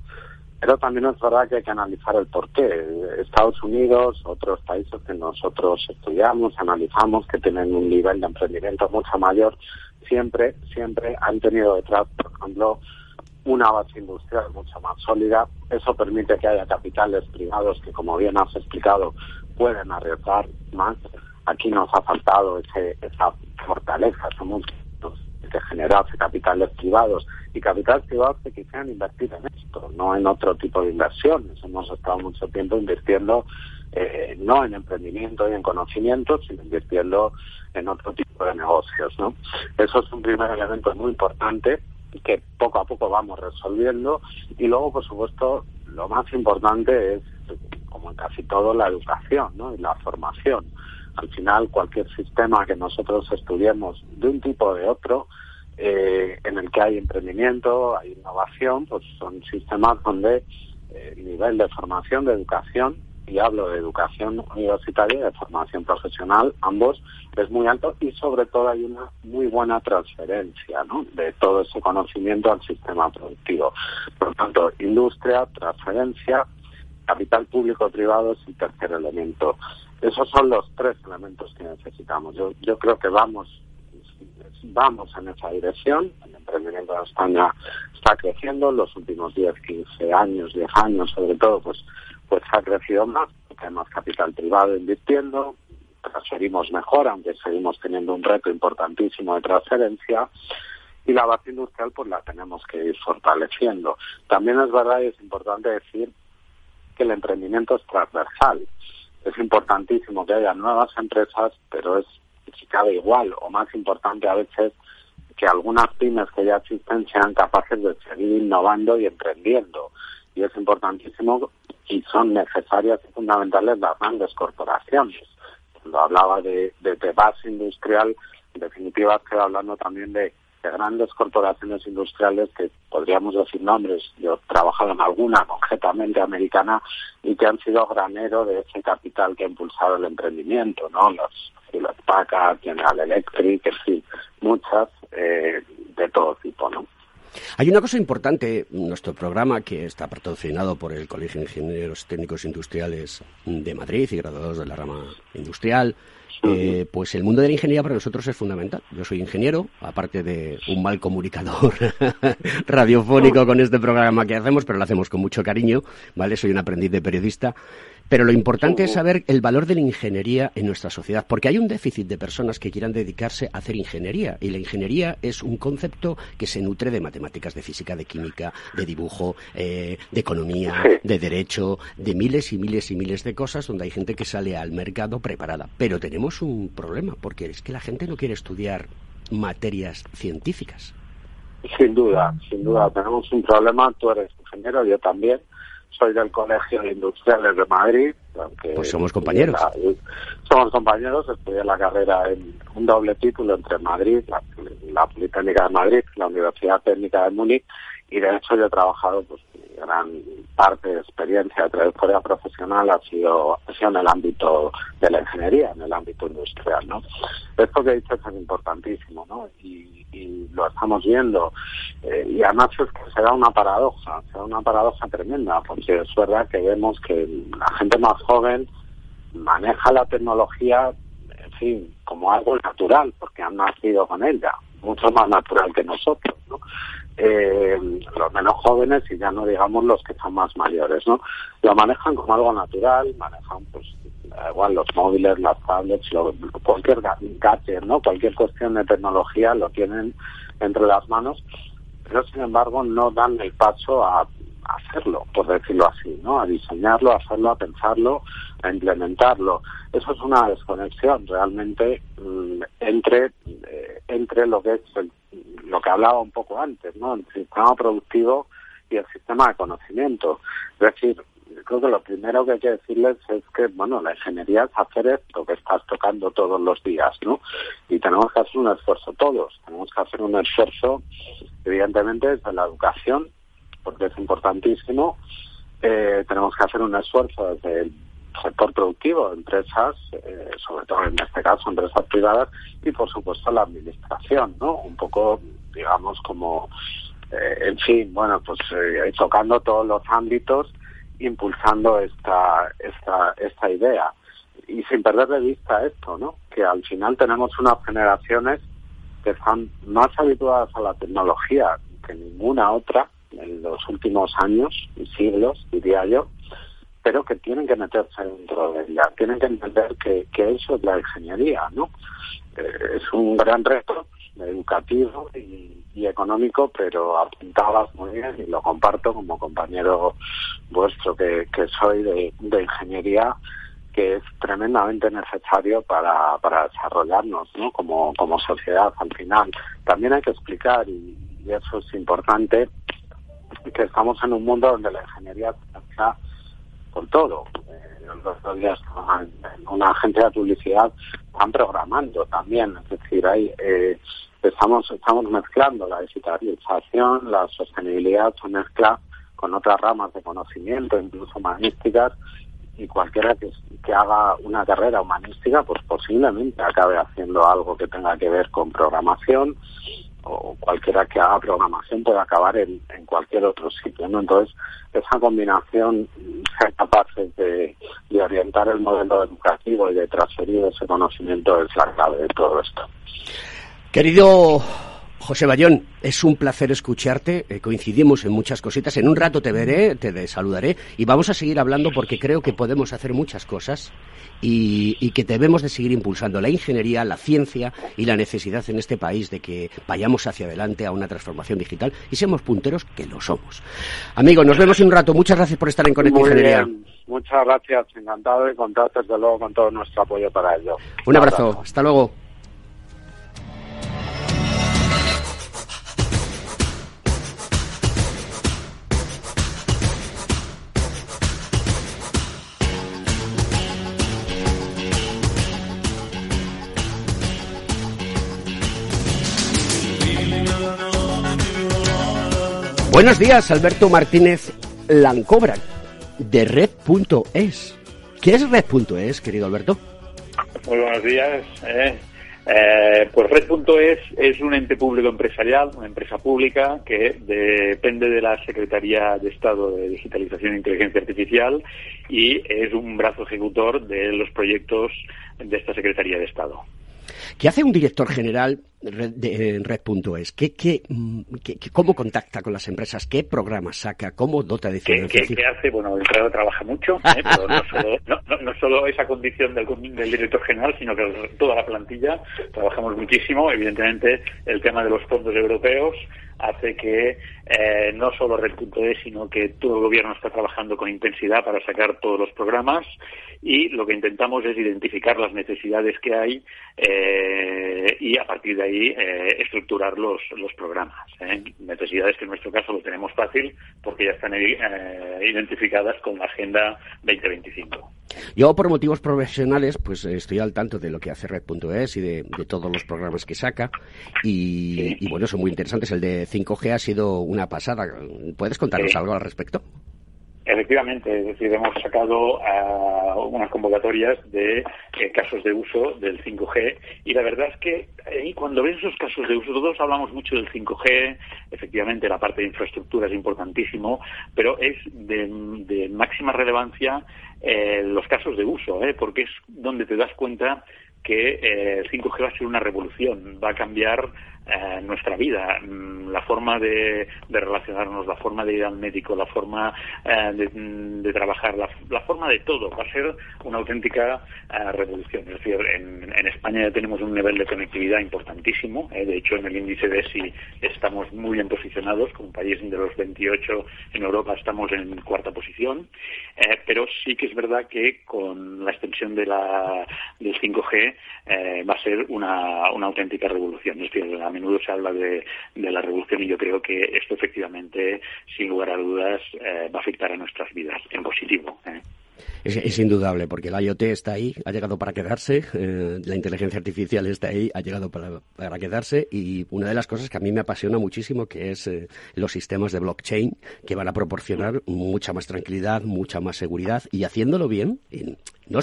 Speaker 13: pero también es verdad que hay que analizar el porqué. Estados Unidos, otros países que nosotros estudiamos, analizamos, que tienen un nivel de emprendimiento mucho mayor, siempre, siempre han tenido detrás, por ejemplo, una base industrial mucho más sólida. Eso permite que haya capitales privados que, como bien has explicado, pueden arriesgar más. Aquí nos ha faltado ese, esa fortaleza, somos que generarse capitales privados y capitales privados que quisieran invertir en esto, no en otro tipo de inversiones. Hemos estado mucho tiempo invirtiendo eh, no en emprendimiento y en conocimiento, sino invirtiendo en otro tipo de negocios. ¿no? Eso es un primer elemento muy importante que poco a poco vamos resolviendo y luego, por supuesto, lo más importante es, como en casi todo, la educación ¿no? y la formación. Al final, cualquier sistema que nosotros estudiemos de un tipo o de otro, eh, en el que hay emprendimiento, hay innovación, pues son sistemas donde eh, el nivel de formación, de educación, y hablo de educación universitaria y de formación profesional, ambos, es muy alto y sobre todo hay una muy buena transferencia ¿no? de todo ese conocimiento al sistema productivo. Por tanto, industria, transferencia, capital público-privado es el tercer elemento. Esos son los tres elementos que necesitamos. Yo, yo creo que vamos vamos en esa dirección. El emprendimiento en España está creciendo. En los últimos 10, 15 años, 10 años sobre todo, pues, pues ha crecido más más capital privado invirtiendo. Transferimos mejor, aunque seguimos teniendo un reto importantísimo de transferencia. Y la base industrial pues la tenemos que ir fortaleciendo. También es verdad y es importante decir que el emprendimiento es transversal. Es importantísimo que haya nuevas empresas, pero es si cabe igual o más importante a veces que algunas pymes que ya existen sean capaces de seguir innovando y emprendiendo. Y es importantísimo y son necesarias y fundamentales las grandes corporaciones. Cuando hablaba de, base industrial, en definitiva estoy hablando también de, de grandes corporaciones industriales que podríamos decir nombres. Yo he trabajado en alguna, concretamente americana, y que han sido granero de ese capital que ha impulsado el emprendimiento, ¿no? Los las Packard, General Electric, en fin, muchas eh, de todo tipo, ¿no?
Speaker 2: Hay una cosa importante, nuestro programa que está patrocinado por el Colegio de Ingenieros Técnicos Industriales de Madrid y graduados de la rama industrial, eh, pues el mundo de la ingeniería para nosotros es fundamental. Yo soy ingeniero, aparte de un mal comunicador radiofónico con este programa que hacemos, pero lo hacemos con mucho cariño, ¿vale? Soy un aprendiz de periodista pero lo importante es saber el valor de la ingeniería en nuestra sociedad, porque hay un déficit de personas que quieran dedicarse a hacer ingeniería, y la ingeniería es un concepto que se nutre de matemáticas, de física, de química, de dibujo, eh, de economía, de derecho, de miles y miles y miles de cosas donde hay gente que sale al mercado preparada. Pero tenemos un problema, porque es que la gente no quiere estudiar materias científicas.
Speaker 13: Sin duda, sin duda. Tenemos un problema, tú eres ingeniero, yo también soy del Colegio de Industriales de Madrid.
Speaker 2: pues somos compañeros.
Speaker 13: somos compañeros, estudié la carrera en un doble título entre Madrid, la, la Politécnica de Madrid, la Universidad Técnica de Múnich, y de hecho yo he trabajado pues gran parte de experiencia de trayectoria profesional ha sido, ha sido en el ámbito de la ingeniería, en el ámbito industrial, ¿no? Esto que he dicho es importantísimo, ¿no? Y, lo estamos viendo. Eh, y además es que se da una paradoja, se da una paradoja tremenda, porque es verdad que vemos que la gente más joven maneja la tecnología, en fin, como algo natural, porque han nacido con ella, mucho más natural que nosotros, ¿no? Eh, los menos jóvenes y ya no digamos los que son más mayores, ¿no? Lo manejan como algo natural, manejan pues igual los móviles, las tablets, cualquier gadget, ¿no? Cualquier cuestión de tecnología lo tienen entre las manos, pero sin embargo no dan el paso a, hacerlo, por decirlo así, ¿no? A diseñarlo, a hacerlo, a pensarlo, a implementarlo. Eso es una desconexión realmente mm, entre, eh, entre lo que es lo que hablaba un poco antes, ¿no? El sistema productivo y el sistema de conocimiento. Es decir, creo que lo primero que hay que decirles es que, bueno, la ingeniería es hacer esto que estás tocando todos los días, ¿no? Y tenemos que hacer un esfuerzo todos. Tenemos que hacer un esfuerzo, evidentemente, desde la educación, porque es importantísimo. Eh, tenemos que hacer un esfuerzo desde el sector productivo, empresas, eh, sobre todo en este caso empresas privadas, y por supuesto la administración, ¿no? Un poco, digamos, como, eh, en fin, bueno, pues tocando todos los ámbitos impulsando esta, esta, esta idea. Y sin perder de vista esto, ¿no? Que al final tenemos unas generaciones que están más habituadas a la tecnología que ninguna otra en los últimos años y siglos, diría yo, pero que tienen que meterse dentro de ella, tienen que entender que, que eso es la ingeniería, ¿no? Eh, es un gran reto educativo y, económico, pero apuntabas muy bien y lo comparto como compañero vuestro que, soy de, ingeniería que es tremendamente necesario para, para desarrollarnos ¿no? como, como sociedad al final. También hay que explicar, y, eso es importante, que estamos en un mundo donde la ingeniería está con todo. Eh, los días en una agencia de publicidad están programando también, es decir, hay eh, estamos, estamos mezclando la digitalización, la sostenibilidad se mezcla con otras ramas de conocimiento, incluso humanísticas, y cualquiera que, que haga una carrera humanística, pues posiblemente acabe haciendo algo que tenga que ver con programación, o cualquiera que haga programación puede acabar en, cualquier otro sitio, ¿no? Entonces, esa combinación, ser capaces de, de orientar el modelo educativo y de transferir ese conocimiento es la clave de todo esto.
Speaker 2: Querido José Bayón, es un placer escucharte. Eh, coincidimos en muchas cositas. En un rato te veré, te saludaré y vamos a seguir hablando porque creo que podemos hacer muchas cosas y, que debemos de seguir impulsando la ingeniería, la ciencia y la necesidad en este país de que vayamos hacia adelante a una transformación digital y seamos punteros que lo somos. Amigo, nos vemos en un rato. Muchas gracias por estar en Conecta Ingeniería.
Speaker 13: Muchas gracias. Encantado de contar desde luego con todo nuestro apoyo para ello.
Speaker 2: Un abrazo. Hasta luego. Buenos días, Alberto Martínez Lancobra, de Red.es. ¿Qué es Red.es, querido Alberto?
Speaker 14: Muy buenos días. Eh. Eh, pues Red.es es un ente público empresarial, una empresa pública que depende de la Secretaría de Estado de Digitalización e Inteligencia Artificial y es un brazo ejecutor de los proyectos de esta Secretaría de Estado.
Speaker 2: ¿Qué hace un director general Red.es? ¿Qué, qué, qué, cómo contacta con las empresas? ¿Qué programas saca? ¿Cómo dota de
Speaker 14: financiación? ¿Qué, hace? Bueno, el entrada trabaja mucho, ¿eh? pero no solo, no, no, solo, esa condición del, del, director general, sino que toda la plantilla trabajamos muchísimo. Evidentemente, el tema de los fondos europeos hace que eh, no solo Red.es, sino que todo el gobierno está trabajando con intensidad para sacar todos los programas y lo que intentamos es identificar las necesidades que hay eh, y a partir de ahí eh, estructurar los, los programas. Necesidades que en nuestro caso lo tenemos fácil porque ya están identificadas con la Agenda 2025.
Speaker 2: Yo, por motivos profesionales, pues estoy al tanto de lo que hace Red.es y de, todos los programas que saca. Y, y, bueno, son muy interesantes. El de 5G ha sido una pasada. ¿Puedes contarnos algo al respecto?
Speaker 14: Efectivamente, es decir, hemos sacado uh, unas convocatorias de eh, casos de uso del 5G y la verdad es que ahí cuando ves esos casos de uso, todos hablamos mucho del 5G, efectivamente la parte de infraestructura es importantísimo, pero es de, máxima relevancia eh, los casos de uso, ¿eh? porque es donde te das cuenta que el 5G va a ser una revolución, va a cambiar eh, nuestra vida, mm, la forma de, relacionarnos, la forma de ir al médico, la forma eh, de, trabajar, la, forma de todo. Va a ser una auténtica eh, revolución. Es decir, en, España ya tenemos un nivel de conectividad importantísimo. de hecho, en el índice de ESI estamos muy bien posicionados. Como país de los 28 en Europa estamos en cuarta posición. pero sí que es verdad que con la extensión de la, del 5G va a ser una, una auténtica revolución. Es decir, a menudo se habla de, la revolución y yo creo que esto efectivamente, sin lugar a dudas, eh, va a afectar a nuestras vidas en positivo. ¿eh?
Speaker 2: Es, indudable, porque el IoT está ahí, ha llegado para quedarse, eh, la inteligencia artificial está ahí, ha llegado para, para, quedarse, y una de las cosas que a mí me apasiona muchísimo, que es los sistemas de blockchain, que van a proporcionar mucha más tranquilidad, mucha más seguridad, y haciéndolo bien, no,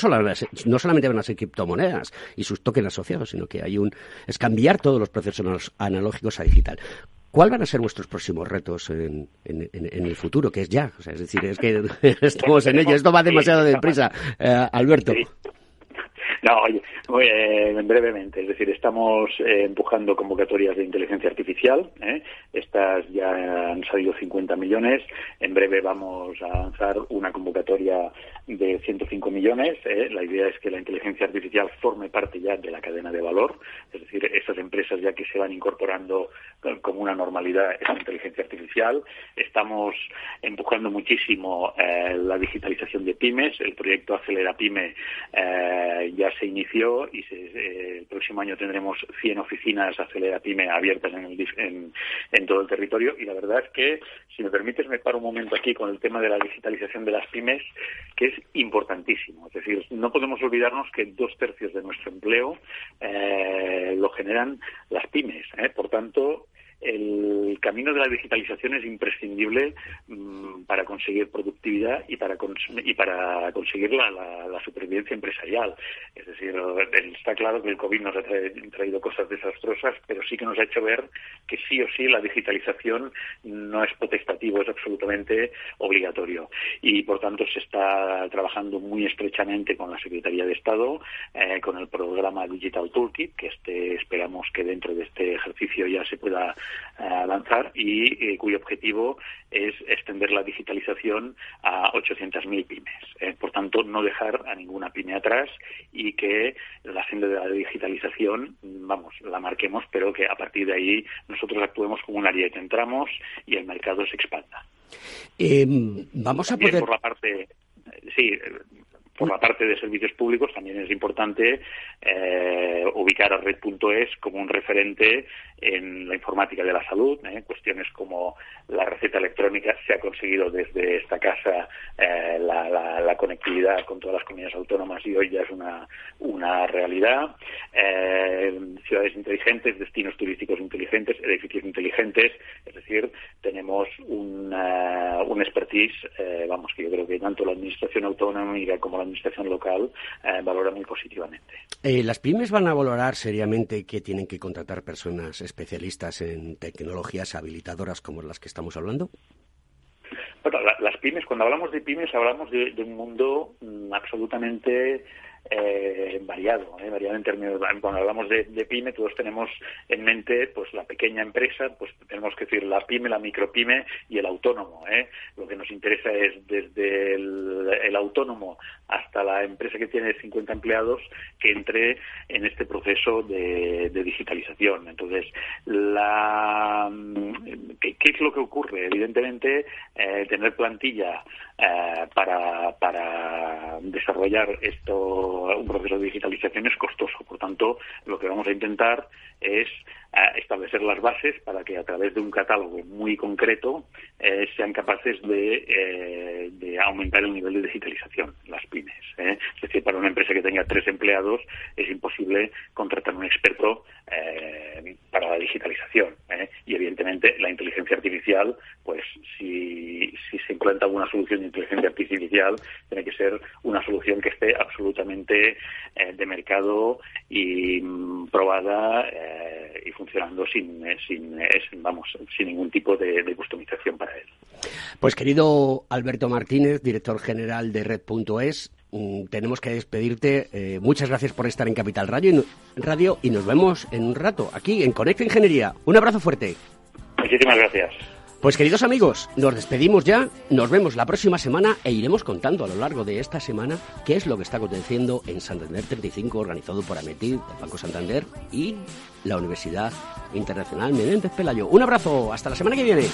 Speaker 2: no solamente van a ser criptomonedas y sus tokens asociados, sino que hay un es cambiar todos los procesos analógicos a digital. ¿Cuáles van a ser vuestros próximos retos en, el futuro? Que es ya. es decir, es que estamos en ello. Esto va demasiado deprisa, eh, Alberto.
Speaker 14: No, eh, brevemente, es decir, estamos eh, empujando convocatorias de inteligencia artificial. ¿eh? Estas ya han salido 50 millones. En breve vamos a lanzar una convocatoria de 105 millones. ¿eh? La idea es que la inteligencia artificial forme parte ya de la cadena de valor. Es decir, esas empresas ya que se van incorporando como una normalidad esa inteligencia artificial. Estamos empujando muchísimo la digitalización de pymes. El proyecto Acelera Pyme ya se inició y eh, el próximo año tendremos 100 oficinas Acelera Pyme abiertas en, en, todo el territorio. Y la verdad es que, si me permites, me paro un momento aquí con el tema de la digitalización de las pymes, que es importantísimo. Es decir, no podemos olvidarnos que dos tercios de nuestro empleo eh, lo generan las pymes. ¿eh? Por tanto, el camino de la digitalización es imprescindible mm, para conseguir productividad y para, y para conseguir la, supervivencia empresarial. Es decir, está claro que el COVID nos ha traído cosas desastrosas, pero sí que nos ha hecho ver que sí o sí la digitalización no es potestativo, es absolutamente obligatorio. Y por tanto se está trabajando muy estrechamente con la Secretaría de Estado, eh, con el programa Digital Toolkit, que este, esperamos que dentro de este ejercicio ya se pueda lanzar y eh, cuyo objetivo es extender la digitalización a 800.000 pymes. Eh. por tanto, no dejar a ninguna pyme atrás y que la senda de la digitalización, vamos, la marquemos, pero que a partir de ahí nosotros actuemos como un que entramos y el mercado se expanda.
Speaker 2: Em, vamos a poder.
Speaker 14: por la parte, sí, por la parte de servicios públicos también es importante eh, ubicar a Red.es como un referente en la informática de la salud. ¿eh? Cuestiones como la receta electrónica se ha conseguido desde esta casa eh, la, conectividad con todas las comunidades autónomas y hoy ya es una, una realidad. ciudades inteligentes, destinos turísticos inteligentes, edificios inteligentes. Es decir, tenemos una, un expertise, vamos, que yo creo que tanto la Administración autonómica como la administración local eh, valora muy positivamente.
Speaker 2: Eh, ¿Las pymes van a valorar seriamente que tienen que contratar personas especialistas en tecnologías habilitadoras como las que estamos hablando?
Speaker 14: Bueno, las pymes, cuando hablamos de pymes, hablamos de, un mundo mm, absolutamente eh, variado, eh, variado en términos, cuando hablamos de, pyme, todos tenemos en mente pues la pequeña empresa, pues tenemos que decir la pyme, la micropyme y el autónomo. Eh. Lo que nos interesa es desde el, autónomo hasta la empresa que tiene 50 empleados que entre en este proceso de, digitalización. Entonces, la, ¿qué, es lo que ocurre? Evidentemente, eh, tener plantilla eh, para, para desarrollar esto un proceso de digitalización es costoso. Por tanto, lo que vamos a intentar es eh, establecer las bases para que a través de un catálogo muy concreto eh, sean capaces eh, de, aumentar el nivel de digitalización, las pymes. Es decir, para una empresa que tenga tres empleados es imposible contratar un experto para la digitalización. Y evidentemente la inteligencia artificial, pues si, si se implanta una solución de inteligencia artificial, tiene que ser una solución que esté absolutamente de mercado y mm, probada y funcionando sin, eh, sin, eh, vamos, sin ningún tipo de, customización para él.
Speaker 2: Pues querido Alberto Martínez, director general de Red.es, mm, tenemos que despedirte. Eh, muchas gracias por estar en Capital Radio y, no- Radio y nos vemos en un rato aquí en Conecta Ingeniería. Un abrazo fuerte.
Speaker 14: Muchísimas gracias.
Speaker 2: Pues queridos amigos, nos despedimos ya, nos vemos la próxima semana e iremos contando a lo largo de esta semana qué es lo que está aconteciendo en Santander 35, organizado por Ametil, el Banco Santander y la Universidad Internacional Menéndez Pelayo. Un abrazo, hasta la semana que viene.